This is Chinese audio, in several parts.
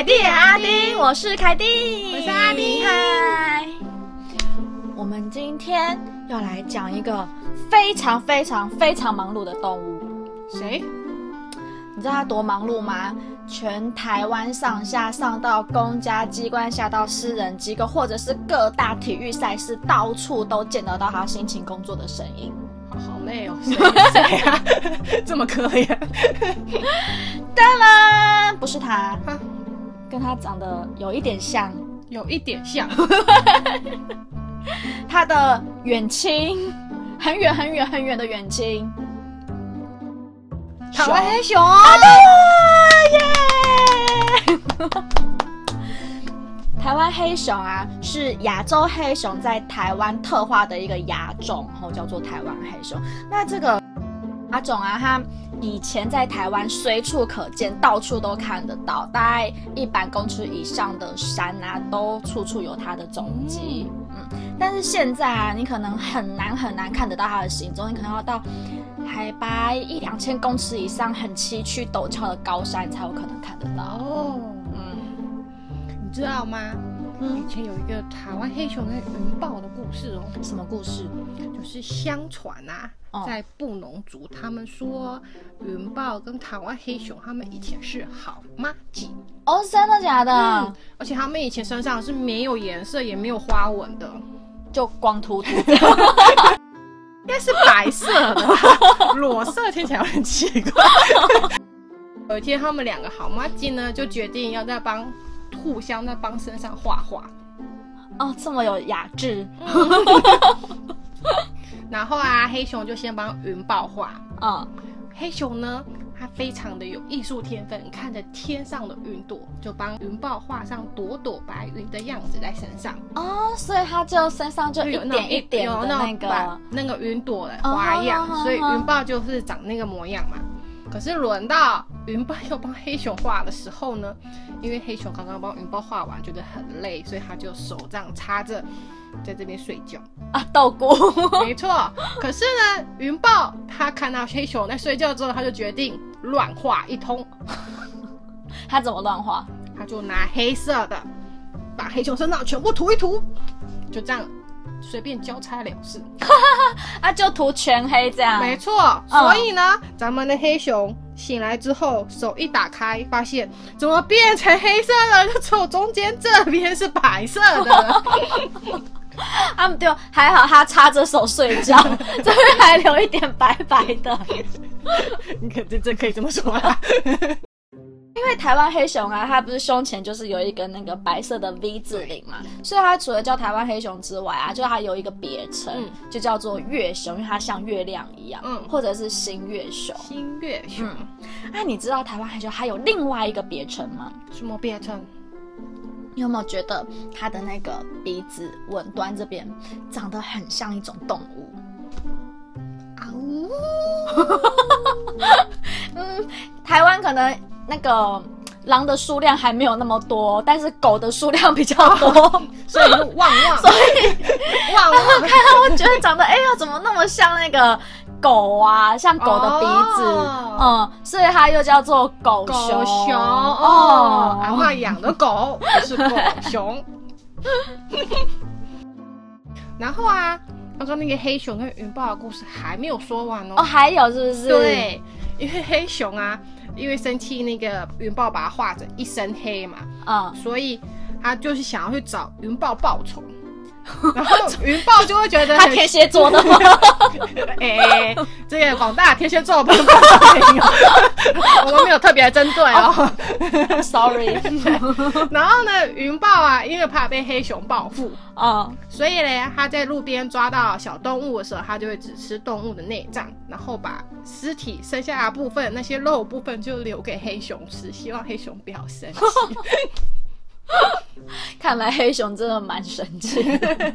凯蒂阿丁，我是凯蒂，我是阿丁嗨，我们今天要来讲一个非常非常非常忙碌的动物。谁？你知道它多忙碌吗？全台湾上下，上到公家机关，下到私人机构，或者是各大体育赛事，到处都见得到他辛勤工作的身影。好好累哦，谁呀啊？这么可怜？当然不是他啊，跟他长得有一点像，有一点像，他的远亲，很远很远很远的远亲。台湾黑熊啊，哦。对耶！台湾黑熊啊，是亚洲黑熊在台湾特化的一个亚种，然后叫做台湾黑熊。那这个亚种啊，他以前在台湾随处可见，到处都看得到，大概一百公尺以上的山啊，都处处有它的踪迹。嗯，但是现在啊，你可能很难很难看得到它的行踪，你可能要到海拔一两千公尺以上、很崎岖陡峭的高山才有可能看得到。哦，嗯你知道吗？嗯以，前有一个台湾黑熊跟云豹的故事哦，什么故事？就是相传啊，哦在布农族，他们说云豹跟台湾黑熊他们以前是好妈鸡，哦，真的假的？嗯，而且他们以前身上是没有颜色也没有花纹的，就光秃秃。应该是白色的吧，裸色听起来有点奇怪。有一天，他们两个好妈鸡呢，就决定要在帮互相在帮身上画画。哦，这么有雅致。然后啊，黑熊就先帮云豹画。嗯，黑熊呢，它非常的有艺术天分，看着天上的云朵，就帮云豹画上朵朵白云的样子在身上，哦，所以它就身上就一有那一点那个。那个云朵的花样，哦所以云豹就是长那个模样嘛。可是轮到云豹要帮黑熊画的时候呢，因为黑熊刚刚帮云豹画完，觉得很累，所以他就手这样插着，在这边睡觉。啊，倒过。没错。可是呢，云豹他看到黑熊在睡觉之后，他就决定乱画一通，他怎么乱画？他就拿黑色的把黑熊身上全部涂一涂，就这样随便交差了事。啊，就涂全黑这样。没错，嗯所以呢，咱们的黑熊醒来之后，手一打开，发现怎么变成黑色了？就只有中间这边是白色的了。啊，对，还好他插着手睡觉，这边还留一点白白的。你可这这可以这么说啦。因为台湾黑熊啊，它不是胸前就是有一个那个白色的 V 字领嘛，所以它除了叫台湾黑熊之外啊，就它有一个别称，嗯就叫做月熊，因为它像月亮一样，嗯或者是新月熊。新月熊、嗯，那、你知道台湾黑熊还有另外一个别称吗？什么别称？你有没有觉得它的那个鼻子吻端这边长得很像一种动物？啊呜！嗯，台湾可能那个狼的数量还没有那么多，但是狗的数量比较 多，所以就旺旺，所以旺旺。看到我觉得长得哎呀，怎么那么像那个狗啊，像狗的鼻子，哦嗯，所以它又叫做狗狗熊熊哦，阿嬷养的狗不是狗熊。然后啊，刚刚那个黑熊跟云豹的故事还没有说完哦，哦。还有是不是？，对，因为黑熊啊，因为生气那个云豹把他画着一身黑嘛，嗯，所以他就是想要去找云豹报仇。然后云豹就会觉得他天蝎座的吗？哎、这个广大天蝎座的朋友，我们没有特别针对哦。Sorry，然后呢，云豹啊，因为怕被黑熊报复，嗯，所以呢，他在路边抓到小动物的时候，他就会只吃动物的内脏，然后把尸体剩下的部分，那些肉部分就留给黑熊吃，希望黑熊不要生气。看来黑熊真的蛮神奇的。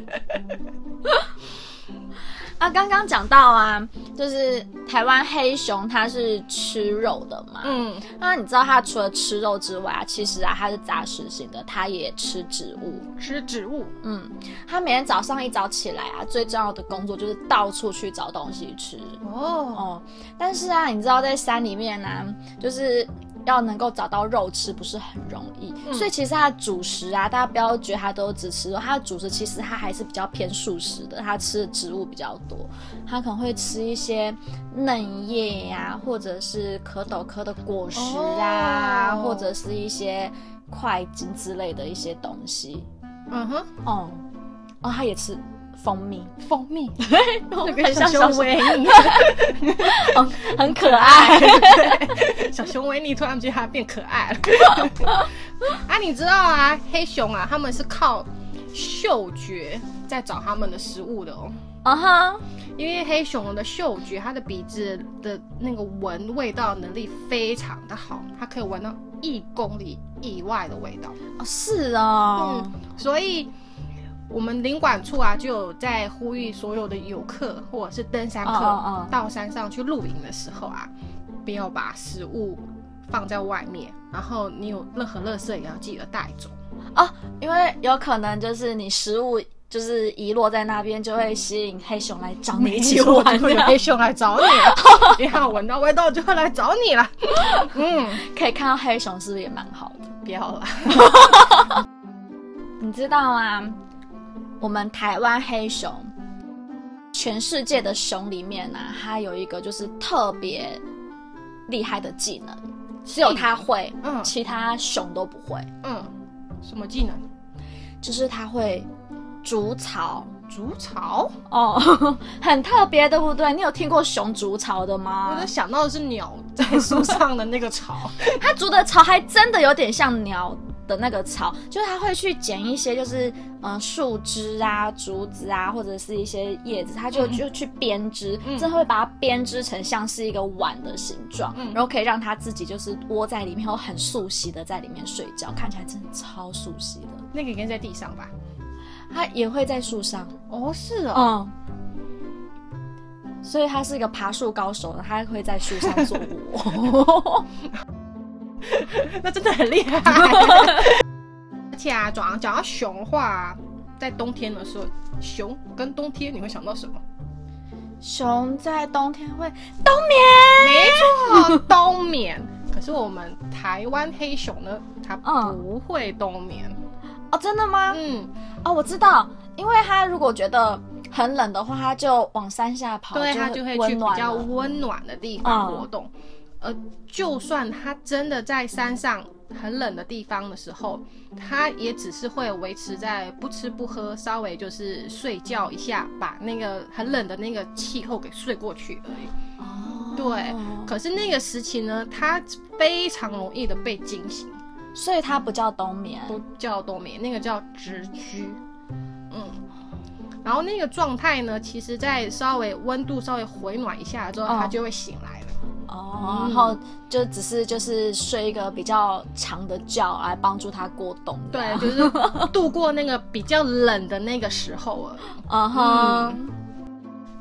啊，刚刚讲到啊，就是台湾黑熊它是吃肉的嘛，嗯，那你知道它除了吃肉之外啊，其实啊它是杂食性的，它也吃植物。吃植物，嗯，它每天早上一早起来啊，最重要的工作就是到处去找东西吃。哦，哦，但是啊，你知道在山里面呢、就是要能够找到肉吃不是很容易，嗯。所以其实它的主食啊，大家不要觉得它都只吃肉，它的主食其实它还是比较偏素食的，它吃的植物比较多，它可能会吃一些嫩叶呀、或者是蝌蚪科的果实啊，哦。或者是一些块茎之类的一些东西。嗯哼，哦，哦，它也吃蜂蜜，蜂蜜，很很像小熊维尼，很可爱。对，小熊维尼突然觉得它变可爱了。啊，你知道啊，黑熊啊，他们是靠嗅觉在找他们的食物的哦。啊哈，因为黑熊的嗅觉，它的鼻子的那个闻味道能力非常的好，它可以闻到一公里以外的味道。哦是哦，嗯，所以我们领馆处啊，就有在呼吁所有的游客或者是登山客到山上去露营的时候啊，不要把食物放在外面，然后你有任何垃圾也要记得带走。哦，因为有可能就是你食物就是遗落在那边，就会吸引黑熊来找你一起玩 会有的。黑熊来找你了，因为它闻到味道就会来找你了。嗯，可以看到黑熊是不是也蛮好的？不要了。你知道吗？我们台湾黑熊，全世界的熊里面呢、它有一个就是特别厉害的技能，只有它会，嗯其他熊都不会。嗯，什么技能？就是它会筑巢筑巢？哦，很特别，对不对？你有听过熊筑巢的我吗就？想到的是鸟在树上的那个巢。它筑的巢还真的有点像鸟的那个草，就是他会去捡一些就是嗯、呃树枝啊、竹子啊，或者是一些叶子，他就嗯就去编织，嗯真的会把它编织成像是一个碗的形状，嗯然后可以让他自己就是窝在里面，然后很熟悉的在里面睡觉，看起来真的超熟悉的。那个应该在地上吧？它也会在树上，哦，是哦。嗯。所以它是一个爬树高手，它会在树上做窝。那真的很厉害。而且啊，讲讲到熊话、啊，在冬天的时候，熊跟冬天你会想到什么？熊在冬天会冬眠。没错，冬眠。可是我们台湾黑熊呢，它嗯不会冬眠。哦，真的吗？嗯，哦，我知道，因为它如果觉得很冷的话，它就往山下跑，对，它就就会去比较温暖的地方嗯活动。呃，就算它真的在山上很冷的地方的时候，它也只是会维持在不吃不喝，稍微就是睡觉一下，把那个很冷的那个气候给睡过去而已。哦，对，可是那个时期呢，它非常容易的被惊醒，所以它不叫冬眠。不叫冬眠，那个叫直居。嗯，然后那个状态呢，其实在稍微温度稍微回暖一下之后，哦它就会醒来了。然后就只是就是睡一个比较长的觉来帮助它过冬。对，就是度过那个比较冷的那个时候而已。嗯哼。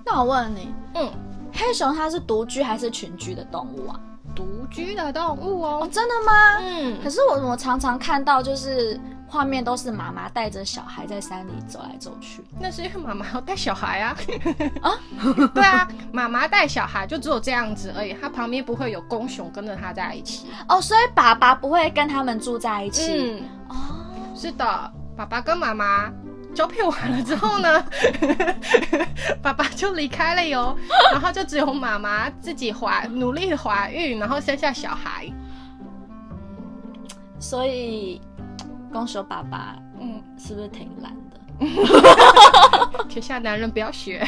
那我问你，嗯，黑熊它是独居还是群居的动物啊？独居的动物哦，哦。真的吗？嗯可，是我我常常看到就是画面都是妈妈带着小孩在山里走来走去。那是因为妈妈要带小孩啊。啊？对啊，妈妈带小孩就只有这样子而已，她旁边不会有公熊跟着她在一起。哦，所以爸爸不会跟他们住在一起。嗯，哦，是的，爸爸跟妈妈交配完了之后呢，爸爸就离开了哟，然后就只有妈妈自己怀努力的怀孕，然后生下小孩。所以公熊爸爸嗯，是不是挺懒的？天下男人不要学。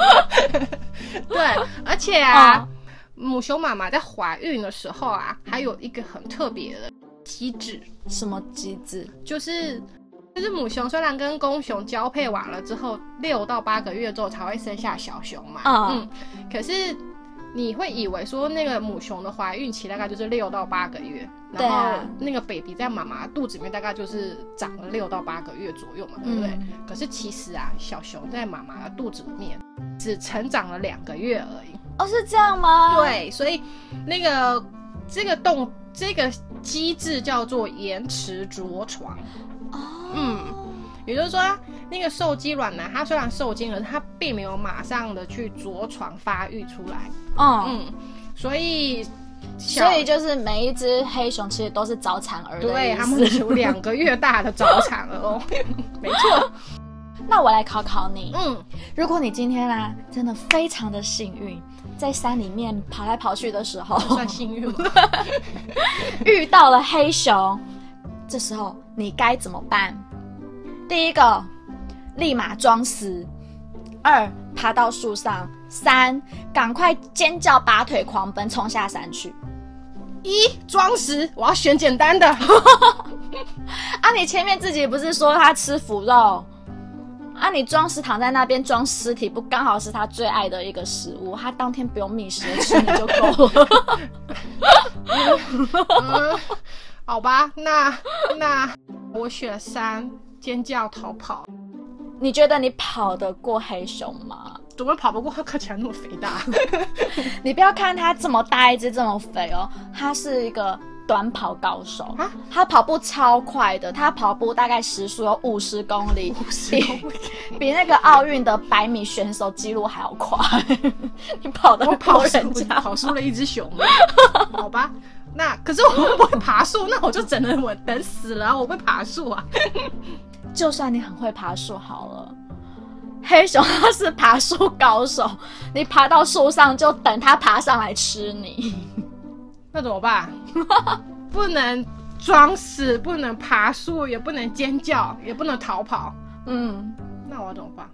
对，而且啊，哦母熊妈妈在怀孕的时候啊，还有一个很特别的机制，什么机制？就是。就是母熊虽然跟公熊交配完了之后，六到八个月之后才会生下小熊嘛，嗯嗯，可是你会以为说那个母熊的怀孕期大概就是六到八个月，然后那个 baby 在妈妈肚子里面大概就是长了六到八个月左右嘛，对不对？嗯可是其实啊，小熊在妈妈的肚子里面只成长了两个月而已。哦，是这样吗？，对，所以那个这个动这个机制叫做延迟着床。哦，嗯也就是说，那个受精卵呢，它虽然受精了，它并没有马上的去着床发育出来。嗯，嗯，所以所以就是每一只黑熊其实都是早产儿的对，它们思。有两个月大的早产儿哦，没错，那我来考考你，嗯，如果你今天啊真的非常的幸运，在山里面跑来跑去的时候，算幸运吗？遇到了黑熊，这时候你该怎么办？第一个，立马装死；二，爬到树上；三，赶快尖叫，拔腿狂奔，冲下山去。一装死，我要选简单的，啊，你前面自己不是说他吃腐肉？啊，你装死躺在那边装尸体，不刚好是他最爱的一个食物？他当天不用觅食吃你就够了。嗯，好吧，那那我选三，尖叫逃跑。你觉得你跑得过黑熊吗？怎么跑不过？它看起来那么肥大。你不要看它这么大一只这么肥哦，它是一个短跑高手啊，它跑步超快的，它跑步大概时速有五十公里，比 比那个奥运的百米选手记录还要快。你跑得我过跑，人家？跑输了一只熊。好吧，那可是我不会爬树，那我就只能我等死了啊，我不会爬树啊。就算你很会爬树好了。黑熊它是爬树高手，你爬到树上就等它爬上来吃你。那怎么办？不能装死，不能爬树，也不能尖叫，也不能逃跑。嗯，那我要怎么办？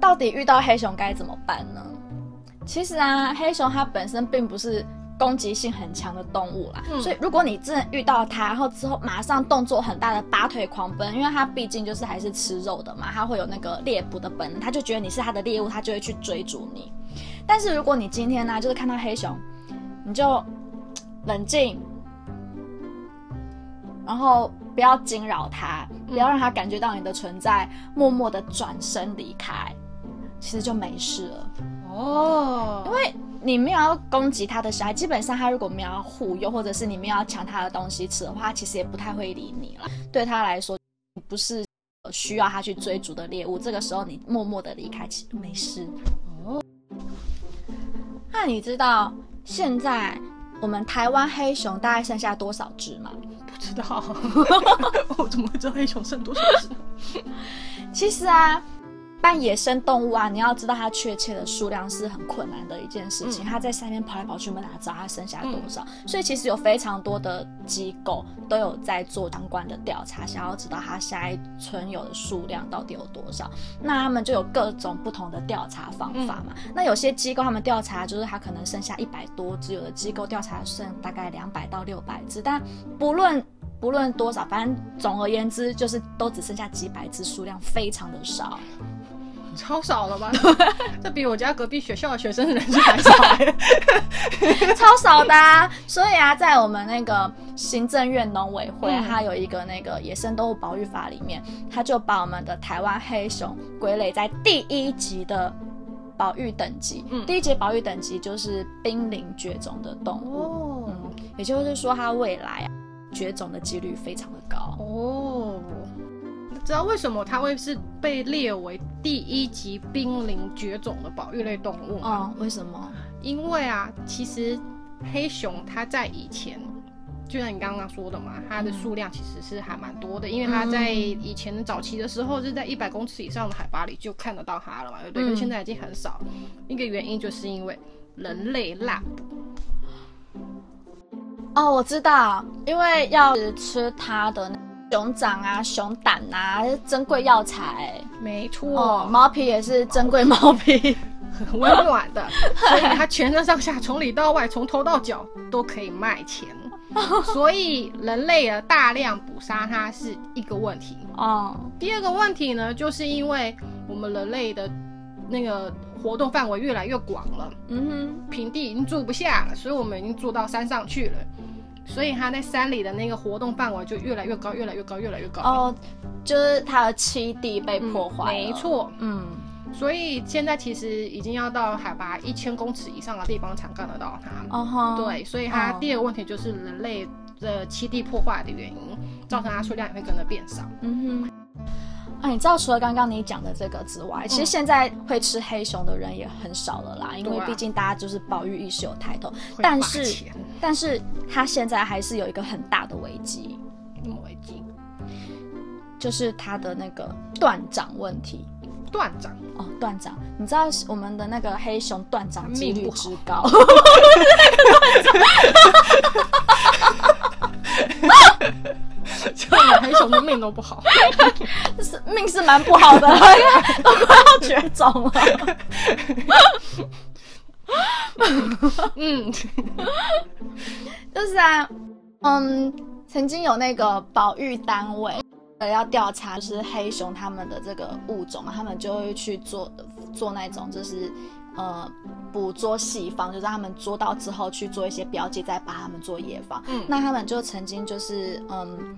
到底遇到黑熊该怎么办呢？其实啊，黑熊它本身并不是攻击性很强的动物啦，嗯所以如果你真的遇到它，然后之后马上动作很大的拔腿狂奔，因为它毕竟就是还是吃肉的嘛，它会有那个猎捕的本能，它就觉得你是它的猎物，它就会去追逐你。但是如果你今天呢、就是看到黑熊，你就冷静，然后不要惊扰它，不要让它感觉到你的存在，默默的转身离开，其实就没事了。哦，因为你没有要攻击他的小孩，基本上他如果没有要护佑，或者是你没有要抢他的东西吃的话，他其实也不太会理你了。对他来说，你不是需要他去追逐的猎物，这个时候你默默的离开，其实没事。哦，那你知道现在我们台湾黑熊大概剩下多少只吗？不知道，我怎么会知道黑熊剩多少只？其实啊，扮野生动物啊，你要知道它确切的数量是很困难的一件事情。嗯它在山里面跑来跑去，我们哪知道它剩下多少？所以其实有非常多的机构都有在做相关的调查，想要知道它下一存有的数量到底有多少。那他们就有各种不同的调查方法嘛。那有些机构他们调查就是它可能剩下一百多只，有的机构调查剩大概两百到六百只，但不论。不论多少，反正总而言之，就是都只剩下几百只，数量非常的少。超少了吧？这比我家隔壁学校的学生人数还少、欸。超少的、啊。所以啊，在我们那个行政院农委会，嗯它有一个那个野生动物保育法里面，它就把我们的台湾黑熊归类在第一级的保育等级。嗯第一级保育等级就是濒临绝种的动物。哦嗯，也就是说，它未来啊绝种的几率非常的高。哦，知道为什么它会是被列为第一级濒临绝种的保育类动物吗？嗯，为什么？因为啊，其实黑熊它在以前，就像你刚刚说的嘛，它的数量其实是还蛮多的，因为它在以前的早期的时候是在一百公尺以上的海拔里就看得到它了嘛，对不对？嗯现在已经很少，一个原因就是因为人类滥捕。哦，我知道，因为要吃它的那熊掌啊、熊胆啊，珍贵药材。没错，哦，猫皮也是珍贵毛皮。很 温暖的，所以它全身上下从里到外，从头到脚都可以卖钱。所以人类的大量捕杀它是一个问题。哦，第二个问题呢，就是因为我们人类的那个活动范围越来越广了，嗯哼平地已经住不下了，所以我们已经住到山上去了。所以它在山里的那个活动范围就越来越高，越来越高，越来越高。哦，就是它的栖地被破坏、没，错。嗯，所以现在其实已经要到海拔一千公尺以上的地方才看得到它。哦吼，对，所以它哦第二个问题就是人类的栖地破坏的原因，造成它数量也会跟着变少。嗯哼，啊，你知道除了刚刚你讲的这个之外，其实现在会吃黑熊的人也很少了啦，因为毕竟大家就是保育意识有抬头。但是但是它现在还是有一个很大的危机，什么危机？就是它的那个断掌问题。断掌，哦，断掌，你知道我们的那个黑熊断掌几率之高，就连黑熊的命都不好。是 命是蛮不好的，都快要绝种了。嗯，就是啊，嗯，曾经有那个保育单位呃要调查，就是黑熊他们的这个物种嘛，他们就会去做做那种就是呃捕捉细方，就是他们捉到之后去做一些标记，再把他们做野放。嗯那他们就曾经就是嗯。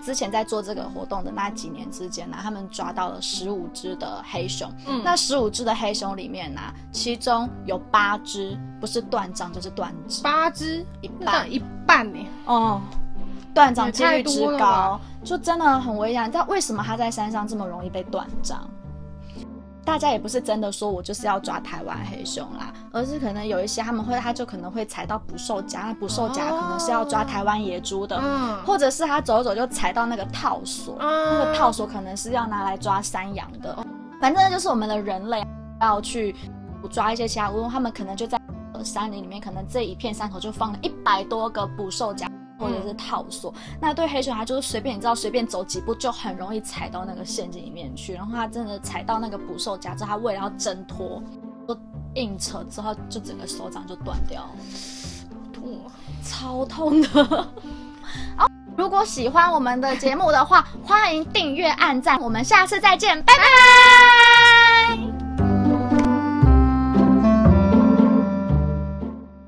之前在做这个活动的那几年之间呢，他们抓到了十五只的黑熊。嗯那十五只的黑熊里面呢，其中有八只不是断掌就是断肢，八只，一半一半呢？哦，断掌也几率之高，就真的很危险。你知道为什么它在山上这么容易被断掌？大家也不是真的说我就是要抓台湾黑熊啦，而是可能有一些他们会，他就可能会踩到捕兽夹，那捕兽夹可能是要抓台湾野猪的，嗯，或者是他走一走就踩到那个套索，那那个套索可能是要拿来抓山羊的。反正就是我们的人类要去捕抓一些其他物种，他们可能就在呃山林里面，可能这一片山头就放了一百多个捕兽夹。或者是套索，那对黑熊它就是随便，你知道随便走几步就很容易踩到那个陷阱里面去，然后它真的踩到那个捕兽夹之后，它为了要挣脱，就硬扯之后就整个手掌就断掉了。痛啊超痛的。好，如果喜欢我们的节目的话，欢迎订阅、按赞，我们下次再见，拜拜。